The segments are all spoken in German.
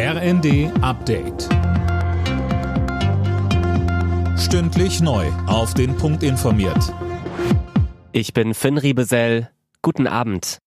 RND Update. Stündlich neu. Auf den Punkt informiert. Ich bin Finn Riebesell. Guten Abend.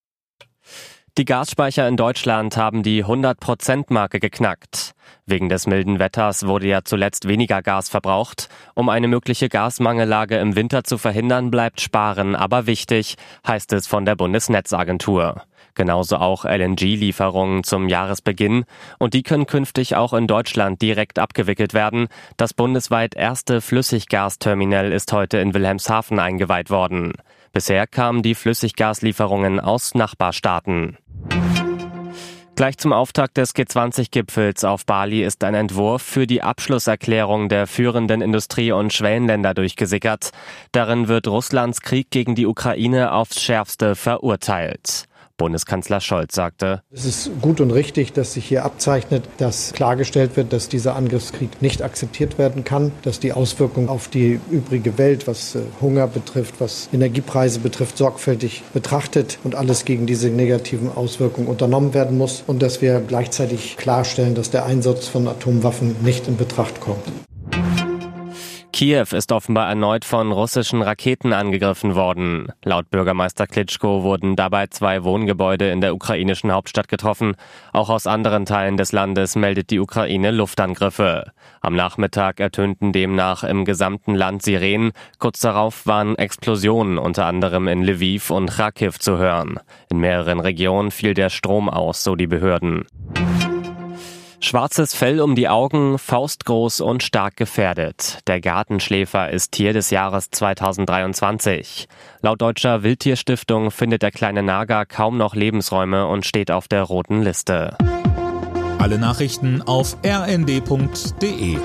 Die Gasspeicher in Deutschland haben die 100%-Marke geknackt. Wegen des milden Wetters wurde ja zuletzt weniger Gas verbraucht. Um eine mögliche Gasmangellage im Winter zu verhindern, bleibt Sparen aber wichtig, heißt es von der Bundesnetzagentur. Genauso auch LNG-Lieferungen zum Jahresbeginn. Und die können künftig auch in Deutschland direkt abgewickelt werden. Das bundesweit erste Flüssiggasterminal ist heute in Wilhelmshaven eingeweiht worden. Bisher kamen die Flüssiggaslieferungen aus Nachbarstaaten. Gleich zum Auftakt des G20-Gipfels auf Bali ist ein Entwurf für die Abschlusserklärung der führenden Industrie- und Schwellenländer durchgesickert. Darin wird Russlands Krieg gegen die Ukraine aufs schärfste verurteilt. Bundeskanzler Scholz sagte, Es ist gut und richtig, dass sich hier abzeichnet, dass klargestellt wird, dass dieser Angriffskrieg nicht akzeptiert werden kann, dass die Auswirkungen auf die übrige Welt, was äh, Hunger betrifft, was Energiepreise betrifft, sorgfältig betrachtet und alles gegen diese negativen Auswirkungen unternommen werden muss und dass wir gleichzeitig klarstellen, dass der Einsatz von Atomwaffen nicht in Betracht kommt. Kiew ist offenbar erneut von russischen Raketen angegriffen worden. Laut Bürgermeister Klitschko wurden dabei zwei Wohngebäude in der ukrainischen Hauptstadt getroffen. Auch aus anderen Teilen des Landes meldet die Ukraine Luftangriffe. Am Nachmittag ertönten demnach im gesamten Land Sirenen. Kurz darauf waren Explosionen unter anderem in Lviv und Kharkiv zu hören. In mehreren Regionen fiel der Strom aus, so die Behörden. Schwarzes Fell um die Augen, faustgroß und stark gefährdet. Der Gartenschläfer ist Tier des Jahres 2023. Laut deutscher Wildtierstiftung findet der kleine Nager kaum noch Lebensräume und steht auf der roten Liste. Alle Nachrichten auf rnd.de